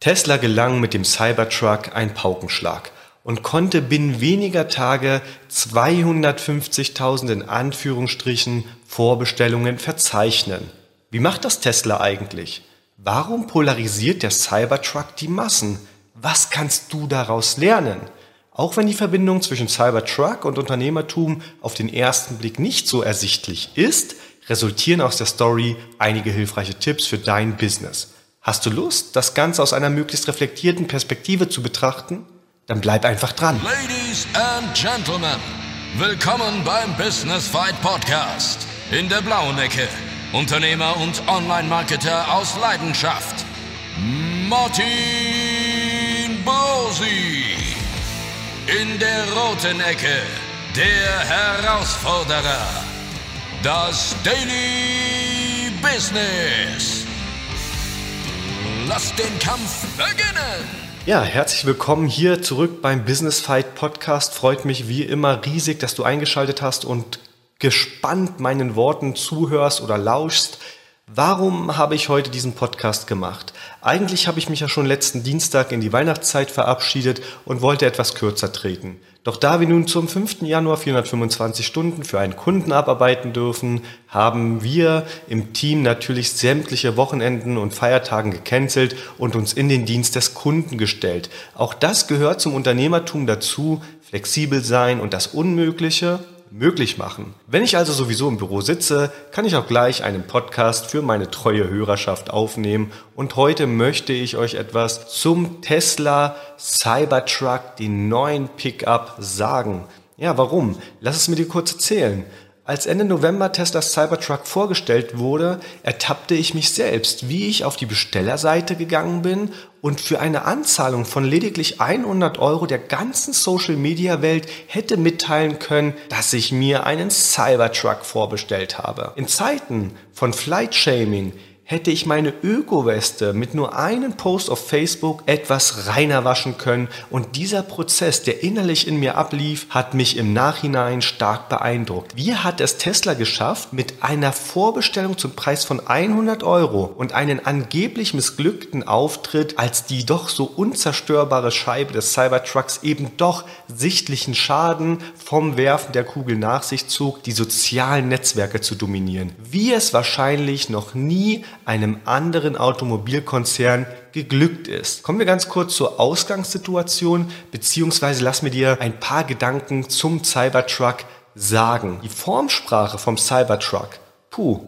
Tesla gelang mit dem Cybertruck ein Paukenschlag und konnte binnen weniger Tage 250.000 in Anführungsstrichen Vorbestellungen verzeichnen. Wie macht das Tesla eigentlich? Warum polarisiert der Cybertruck die Massen? Was kannst du daraus lernen? Auch wenn die Verbindung zwischen Cybertruck und Unternehmertum auf den ersten Blick nicht so ersichtlich ist, resultieren aus der Story einige hilfreiche Tipps für dein Business. Hast du Lust, das Ganze aus einer möglichst reflektierten Perspektive zu betrachten? Dann bleib einfach dran. Ladies and Gentlemen, willkommen beim Business Fight Podcast. In der blauen Ecke, Unternehmer und Online-Marketer aus Leidenschaft, Martin Bosi. In der roten Ecke, der Herausforderer, das Daily Business. Lass den Kampf beginnen! Ja, herzlich willkommen hier zurück beim Business Fight Podcast. Freut mich wie immer riesig, dass du eingeschaltet hast und gespannt meinen Worten zuhörst oder lauschst. Warum habe ich heute diesen Podcast gemacht? Eigentlich habe ich mich ja schon letzten Dienstag in die Weihnachtszeit verabschiedet und wollte etwas kürzer treten. Doch da wir nun zum 5. Januar 425 Stunden für einen Kunden abarbeiten dürfen, haben wir im Team natürlich sämtliche Wochenenden und Feiertagen gecancelt und uns in den Dienst des Kunden gestellt. Auch das gehört zum Unternehmertum dazu, flexibel sein und das Unmögliche möglich machen. Wenn ich also sowieso im Büro sitze, kann ich auch gleich einen Podcast für meine treue Hörerschaft aufnehmen und heute möchte ich euch etwas zum Tesla Cybertruck, den neuen Pickup, sagen. Ja, warum? Lass es mir dir kurz erzählen. Als Ende November Teslas Cybertruck vorgestellt wurde, ertappte ich mich selbst, wie ich auf die Bestellerseite gegangen bin und für eine Anzahlung von lediglich 100 Euro der ganzen Social-Media-Welt hätte mitteilen können, dass ich mir einen Cybertruck vorbestellt habe. In Zeiten von Flight-Shaming hätte ich meine Öko-Weste mit nur einem Post auf Facebook etwas reiner waschen können und dieser Prozess, der innerlich in mir ablief, hat mich im Nachhinein stark beeindruckt. Wie hat es Tesla geschafft, mit einer Vorbestellung zum Preis von 100 Euro und einen angeblich missglückten Auftritt als die doch so unzerstörbare Scheibe des Cybertrucks eben doch sichtlichen Schaden vom Werfen der Kugel nach sich zog, die sozialen Netzwerke zu dominieren. Wie es wahrscheinlich noch nie einem anderen Automobilkonzern geglückt ist. Kommen wir ganz kurz zur Ausgangssituation, beziehungsweise lass mir dir ein paar Gedanken zum Cybertruck sagen. Die Formsprache vom Cybertruck, puh,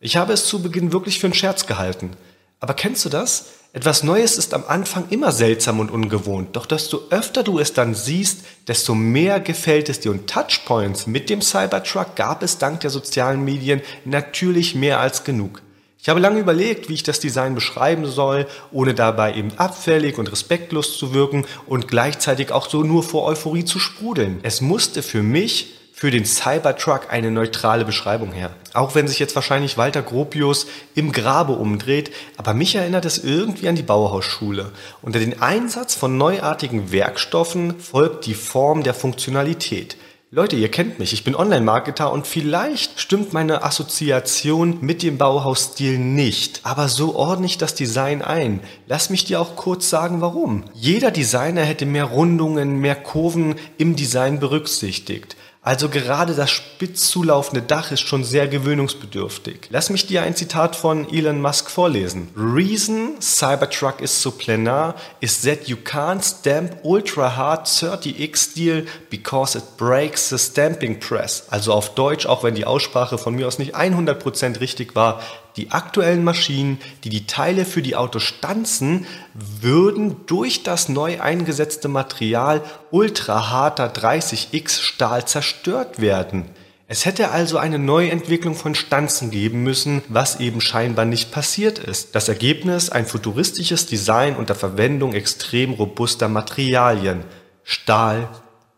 ich habe es zu Beginn wirklich für einen Scherz gehalten. Aber kennst du das? Etwas Neues ist am Anfang immer seltsam und ungewohnt, doch desto öfter du es dann siehst, desto mehr gefällt es dir. Und Touchpoints mit dem Cybertruck gab es dank der sozialen Medien natürlich mehr als genug. Ich habe lange überlegt, wie ich das Design beschreiben soll, ohne dabei eben abfällig und respektlos zu wirken und gleichzeitig auch so nur vor Euphorie zu sprudeln. Es musste für mich für den Cybertruck eine neutrale Beschreibung her. Auch wenn sich jetzt wahrscheinlich Walter Gropius im Grabe umdreht, aber mich erinnert es irgendwie an die Bauhausschule. Unter den Einsatz von neuartigen Werkstoffen folgt die Form der Funktionalität. Leute, ihr kennt mich, ich bin Online-Marketer und vielleicht stimmt meine Assoziation mit dem Bauhausstil nicht. Aber so ordne ich das Design ein. Lass mich dir auch kurz sagen, warum. Jeder Designer hätte mehr Rundungen, mehr Kurven im Design berücksichtigt. Also gerade das spitz zulaufende Dach ist schon sehr gewöhnungsbedürftig. Lass mich dir ein Zitat von Elon Musk vorlesen. Reason Cybertruck is so planar is that you can't stamp ultra hard 30x steel because it breaks the stamping press. Also auf Deutsch, auch wenn die Aussprache von mir aus nicht 100% richtig war, die aktuellen Maschinen, die die Teile für die Autos stanzen, würden durch das neu eingesetzte Material ultraharter 30x Stahl zerstört werden. Es hätte also eine Neuentwicklung von Stanzen geben müssen, was eben scheinbar nicht passiert ist. Das Ergebnis ein futuristisches Design unter Verwendung extrem robuster Materialien. Stahl,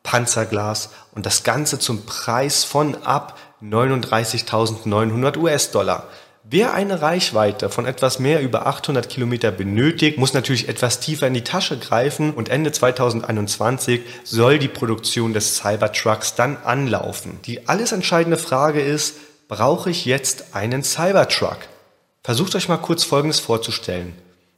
Panzerglas und das Ganze zum Preis von ab 39.900 US-Dollar. Wer eine Reichweite von etwas mehr über 800 Kilometer benötigt, muss natürlich etwas tiefer in die Tasche greifen und Ende 2021 soll die Produktion des Cybertrucks dann anlaufen. Die alles entscheidende Frage ist, brauche ich jetzt einen Cybertruck? Versucht euch mal kurz Folgendes vorzustellen.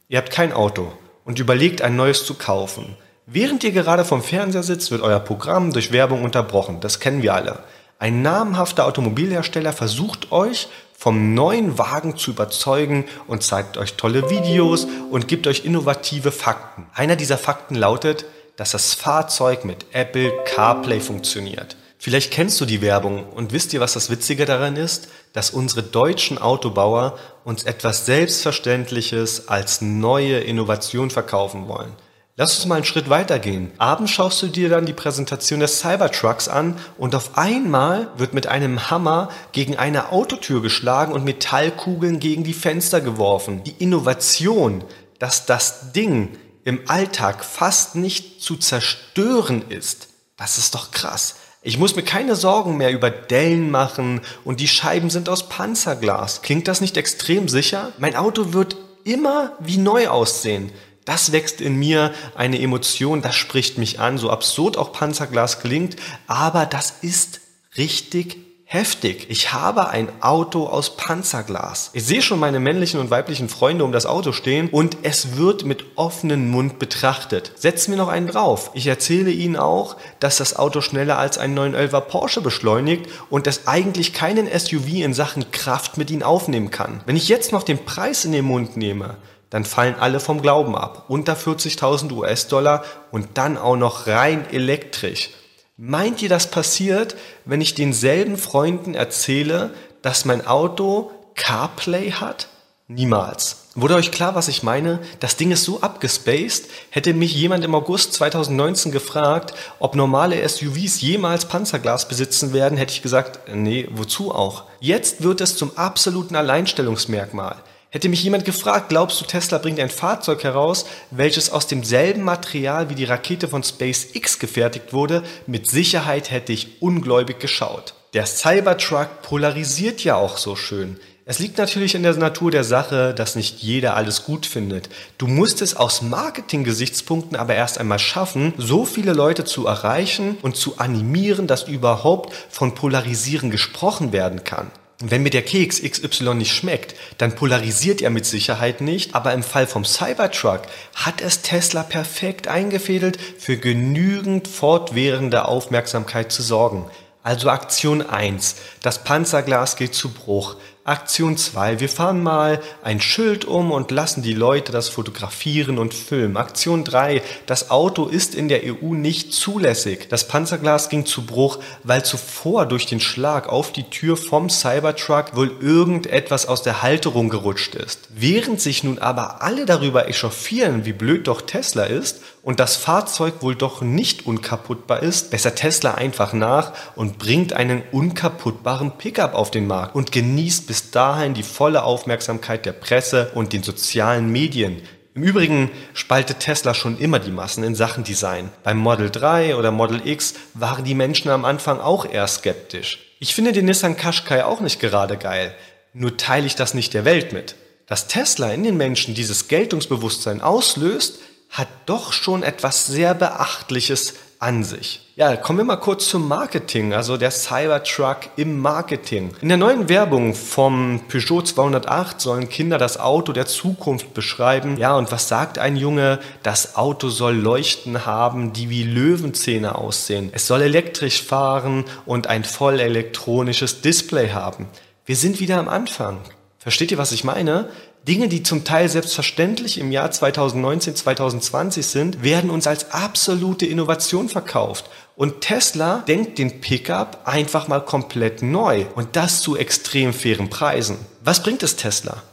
Ihr habt kein Auto und überlegt ein neues zu kaufen. Während ihr gerade vom Fernseher sitzt, wird euer Programm durch Werbung unterbrochen. Das kennen wir alle. Ein namhafter Automobilhersteller versucht euch vom neuen Wagen zu überzeugen und zeigt euch tolle Videos und gibt euch innovative Fakten. Einer dieser Fakten lautet, dass das Fahrzeug mit Apple CarPlay funktioniert. Vielleicht kennst du die Werbung und wisst ihr, was das Witzige daran ist? Dass unsere deutschen Autobauer uns etwas Selbstverständliches als neue Innovation verkaufen wollen. Lass uns mal einen Schritt weitergehen. Abends schaust du dir dann die Präsentation des Cybertrucks an und auf einmal wird mit einem Hammer gegen eine Autotür geschlagen und Metallkugeln gegen die Fenster geworfen. Die Innovation, dass das Ding im Alltag fast nicht zu zerstören ist, das ist doch krass. Ich muss mir keine Sorgen mehr über Dellen machen und die Scheiben sind aus Panzerglas. Klingt das nicht extrem sicher? Mein Auto wird immer wie neu aussehen. Das wächst in mir eine Emotion, das spricht mich an, so absurd auch Panzerglas klingt, aber das ist richtig heftig. Ich habe ein Auto aus Panzerglas. Ich sehe schon meine männlichen und weiblichen Freunde um das Auto stehen und es wird mit offenem Mund betrachtet. Setz mir noch einen drauf. Ich erzähle ihnen auch, dass das Auto schneller als ein 911er Porsche beschleunigt und es eigentlich keinen SUV in Sachen Kraft mit ihnen aufnehmen kann. Wenn ich jetzt noch den Preis in den Mund nehme, dann fallen alle vom Glauben ab. Unter 40.000 US-Dollar und dann auch noch rein elektrisch. Meint ihr, das passiert, wenn ich denselben Freunden erzähle, dass mein Auto CarPlay hat? Niemals. Wurde euch klar, was ich meine? Das Ding ist so abgespaced. Hätte mich jemand im August 2019 gefragt, ob normale SUVs jemals Panzerglas besitzen werden, hätte ich gesagt, nee, wozu auch? Jetzt wird es zum absoluten Alleinstellungsmerkmal. Hätte mich jemand gefragt, glaubst du, Tesla bringt ein Fahrzeug heraus, welches aus demselben Material wie die Rakete von SpaceX gefertigt wurde, mit Sicherheit hätte ich ungläubig geschaut. Der Cybertruck polarisiert ja auch so schön. Es liegt natürlich in der Natur der Sache, dass nicht jeder alles gut findet. Du musst es aus Marketing-Gesichtspunkten aber erst einmal schaffen, so viele Leute zu erreichen und zu animieren, dass überhaupt von Polarisieren gesprochen werden kann. Wenn mir der Keks XY nicht schmeckt, dann polarisiert er mit Sicherheit nicht, aber im Fall vom Cybertruck hat es Tesla perfekt eingefädelt, für genügend fortwährende Aufmerksamkeit zu sorgen. Also Aktion 1, das Panzerglas geht zu Bruch. Aktion 2. Wir fahren mal ein Schild um und lassen die Leute das fotografieren und filmen. Aktion 3. Das Auto ist in der EU nicht zulässig. Das Panzerglas ging zu Bruch, weil zuvor durch den Schlag auf die Tür vom Cybertruck wohl irgendetwas aus der Halterung gerutscht ist. Während sich nun aber alle darüber echauffieren, wie blöd doch Tesla ist und das Fahrzeug wohl doch nicht unkaputtbar ist, besser Tesla einfach nach und bringt einen unkaputtbaren Pickup auf den Markt und genießt bis dahin die volle Aufmerksamkeit der Presse und den sozialen Medien. Im Übrigen spaltet Tesla schon immer die Massen in Sachen Design. Beim Model 3 oder Model X waren die Menschen am Anfang auch eher skeptisch. Ich finde den Nissan Qashqai auch nicht gerade geil, nur teile ich das nicht der Welt mit. Dass Tesla in den Menschen dieses Geltungsbewusstsein auslöst, hat doch schon etwas sehr Beachtliches an sich. Ja, kommen wir mal kurz zum Marketing, also der Cybertruck im Marketing. In der neuen Werbung vom Peugeot 208 sollen Kinder das Auto der Zukunft beschreiben. Ja, und was sagt ein Junge? Das Auto soll Leuchten haben, die wie Löwenzähne aussehen. Es soll elektrisch fahren und ein voll elektronisches Display haben. Wir sind wieder am Anfang. Versteht ihr, was ich meine? Dinge, die zum Teil selbstverständlich im Jahr 2019, 2020 sind, werden uns als absolute Innovation verkauft. Und Tesla denkt den Pickup einfach mal komplett neu und das zu extrem fairen Preisen. Was bringt es Tesla?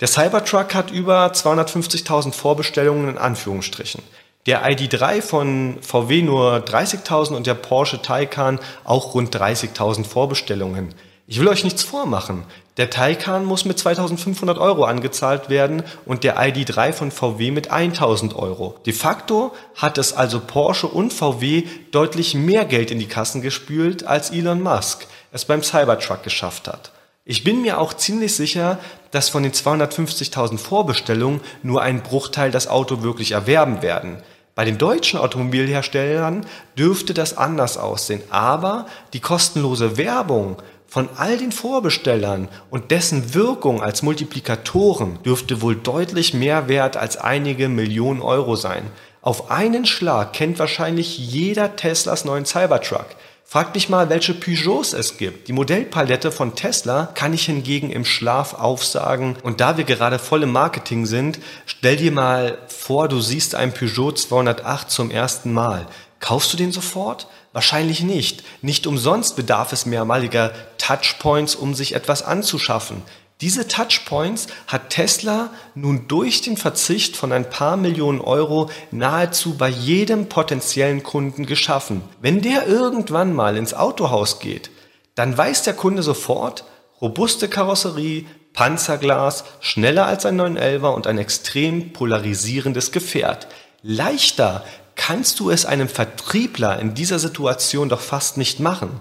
Der Cybertruck hat über 250.000 Vorbestellungen in Anführungsstrichen. Der ID3 von VW nur 30.000 und der Porsche Taycan auch rund 30.000 Vorbestellungen. Ich will euch nichts vormachen. Der Taycan muss mit 2500 Euro angezahlt werden und der ID3 von VW mit 1000 Euro. De facto hat es also Porsche und VW deutlich mehr Geld in die Kassen gespült, als Elon Musk es beim Cybertruck geschafft hat. Ich bin mir auch ziemlich sicher, dass von den 250.000 Vorbestellungen nur ein Bruchteil das Auto wirklich erwerben werden. Bei den deutschen Automobilherstellern dürfte das anders aussehen, aber die kostenlose Werbung von all den Vorbestellern und dessen Wirkung als Multiplikatoren dürfte wohl deutlich mehr wert als einige Millionen Euro sein. Auf einen Schlag kennt wahrscheinlich jeder Teslas neuen Cybertruck. Fragt mich mal, welche Peugeots es gibt. Die Modellpalette von Tesla kann ich hingegen im Schlaf aufsagen. Und da wir gerade voll im Marketing sind, stell dir mal vor, du siehst einen Peugeot 208 zum ersten Mal. Kaufst du den sofort? Wahrscheinlich nicht. Nicht umsonst bedarf es mehrmaliger Touchpoints, um sich etwas anzuschaffen. Diese Touchpoints hat Tesla nun durch den Verzicht von ein paar Millionen Euro nahezu bei jedem potenziellen Kunden geschaffen. Wenn der irgendwann mal ins Autohaus geht, dann weiß der Kunde sofort, robuste Karosserie, Panzerglas, schneller als ein 911er und ein extrem polarisierendes Gefährt. Leichter kannst du es einem Vertriebler in dieser Situation doch fast nicht machen.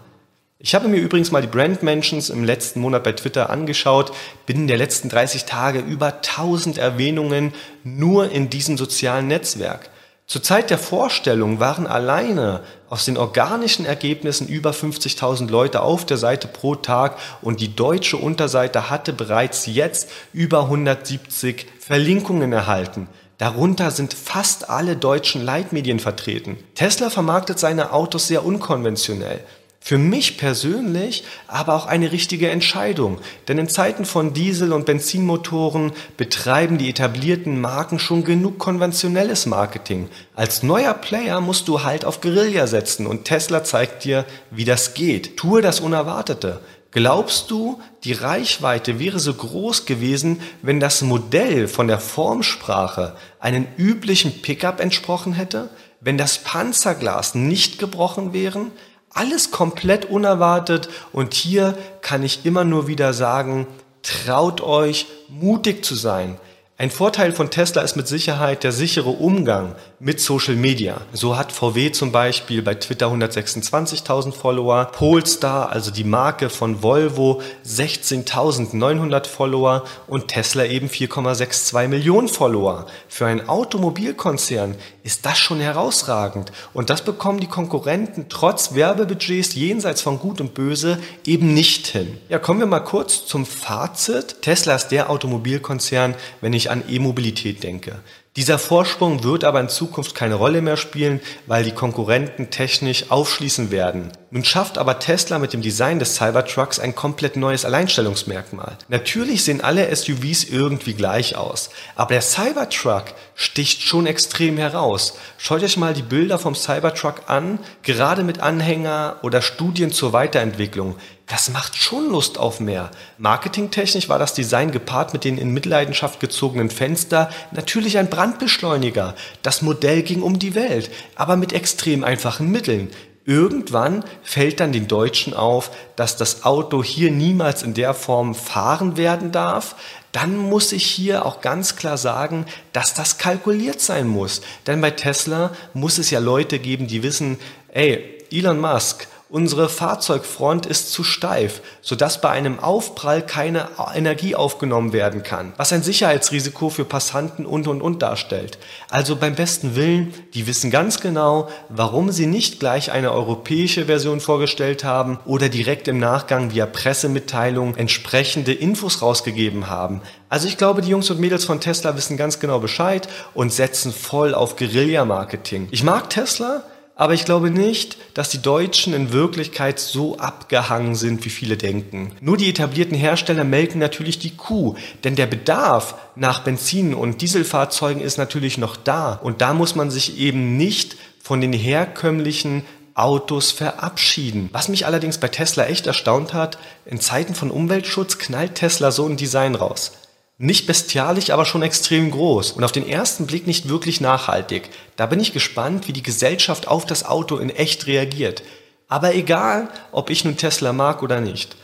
Ich habe mir übrigens mal die Brand Mentions im letzten Monat bei Twitter angeschaut. Binnen der letzten 30 Tage über 1000 Erwähnungen nur in diesem sozialen Netzwerk. Zur Zeit der Vorstellung waren alleine aus den organischen Ergebnissen über 50.000 Leute auf der Seite pro Tag und die deutsche Unterseite hatte bereits jetzt über 170 Verlinkungen erhalten. Darunter sind fast alle deutschen Leitmedien vertreten. Tesla vermarktet seine Autos sehr unkonventionell. Für mich persönlich aber auch eine richtige Entscheidung, denn in Zeiten von Diesel- und Benzinmotoren betreiben die etablierten Marken schon genug konventionelles Marketing. Als neuer Player musst du halt auf Guerilla setzen und Tesla zeigt dir, wie das geht. Tue das Unerwartete. Glaubst du, die Reichweite wäre so groß gewesen, wenn das Modell von der Formsprache einen üblichen Pickup entsprochen hätte? Wenn das Panzerglas nicht gebrochen wären? Alles komplett unerwartet und hier kann ich immer nur wieder sagen, traut euch, mutig zu sein. Ein Vorteil von Tesla ist mit Sicherheit der sichere Umgang mit Social Media. So hat VW zum Beispiel bei Twitter 126.000 Follower, Polestar, also die Marke von Volvo, 16.900 Follower und Tesla eben 4,62 Millionen Follower. Für einen Automobilkonzern ist das schon herausragend und das bekommen die Konkurrenten trotz Werbebudgets jenseits von Gut und Böse eben nicht hin. Ja, kommen wir mal kurz zum Fazit. Tesla ist der Automobilkonzern, wenn ich an E-Mobilität denke. Dieser Vorsprung wird aber in Zukunft keine Rolle mehr spielen, weil die Konkurrenten technisch aufschließen werden. Nun schafft aber Tesla mit dem Design des Cybertrucks ein komplett neues Alleinstellungsmerkmal. Natürlich sehen alle SUVs irgendwie gleich aus, aber der Cybertruck sticht schon extrem heraus. Schaut euch mal die Bilder vom Cybertruck an, gerade mit Anhänger oder Studien zur Weiterentwicklung das macht schon Lust auf mehr. Marketingtechnisch war das Design gepaart mit den in Mitleidenschaft gezogenen Fenster natürlich ein Brandbeschleuniger. Das Modell ging um die Welt, aber mit extrem einfachen Mitteln. Irgendwann fällt dann den Deutschen auf, dass das Auto hier niemals in der Form fahren werden darf. Dann muss ich hier auch ganz klar sagen, dass das kalkuliert sein muss. Denn bei Tesla muss es ja Leute geben, die wissen, ey, Elon Musk, Unsere Fahrzeugfront ist zu steif, sodass bei einem Aufprall keine Energie aufgenommen werden kann, was ein Sicherheitsrisiko für Passanten und und und darstellt. Also beim besten Willen, die wissen ganz genau, warum sie nicht gleich eine europäische Version vorgestellt haben oder direkt im Nachgang via Pressemitteilung entsprechende Infos rausgegeben haben. Also ich glaube, die Jungs und Mädels von Tesla wissen ganz genau Bescheid und setzen voll auf Guerilla-Marketing. Ich mag Tesla, aber ich glaube nicht, dass die Deutschen in Wirklichkeit so abgehangen sind, wie viele denken. Nur die etablierten Hersteller melken natürlich die Kuh, denn der Bedarf nach Benzin- und Dieselfahrzeugen ist natürlich noch da. Und da muss man sich eben nicht von den herkömmlichen Autos verabschieden. Was mich allerdings bei Tesla echt erstaunt hat, in Zeiten von Umweltschutz knallt Tesla so ein Design raus. Nicht bestialisch, aber schon extrem groß und auf den ersten Blick nicht wirklich nachhaltig. Da bin ich gespannt, wie die Gesellschaft auf das Auto in echt reagiert. Aber egal, ob ich nun Tesla mag oder nicht.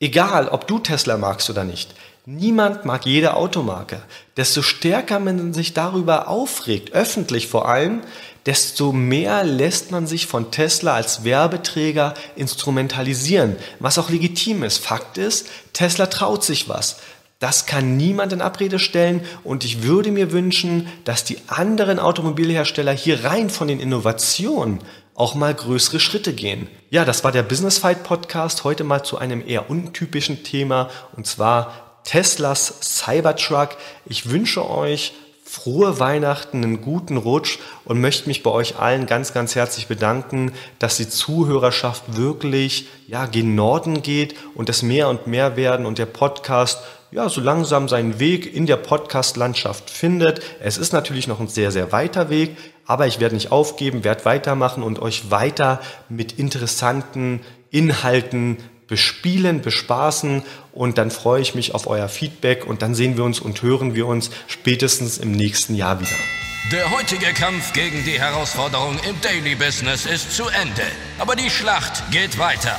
Egal, ob du Tesla magst oder nicht. Niemand mag jede Automarke. Desto stärker man sich darüber aufregt, öffentlich vor allem, desto mehr lässt man sich von Tesla als Werbeträger instrumentalisieren, was auch legitim ist. Fakt ist, Tesla traut sich was. Das kann niemand in Abrede stellen und ich würde mir wünschen, dass die anderen Automobilhersteller hier rein von den Innovationen auch mal größere Schritte gehen. Ja, das war der Business Fight Podcast. Heute mal zu einem eher untypischen Thema und zwar Teslas Cybertruck. Ich wünsche euch frohe Weihnachten, einen guten Rutsch und möchte mich bei euch allen ganz, ganz herzlich bedanken, dass die Zuhörerschaft wirklich ja, gen Norden geht und es mehr und mehr werden und der Podcast ja, so langsam seinen Weg in der Podcast-Landschaft findet. Es ist natürlich noch ein sehr, sehr weiter Weg, aber ich werde nicht aufgeben, werde weitermachen und euch weiter mit interessanten Inhalten bespielen, bespaßen und dann freue ich mich auf euer Feedback und dann sehen wir uns und hören wir uns spätestens im nächsten Jahr wieder. Der heutige Kampf gegen die Herausforderung im Daily Business ist zu Ende, aber die Schlacht geht weiter.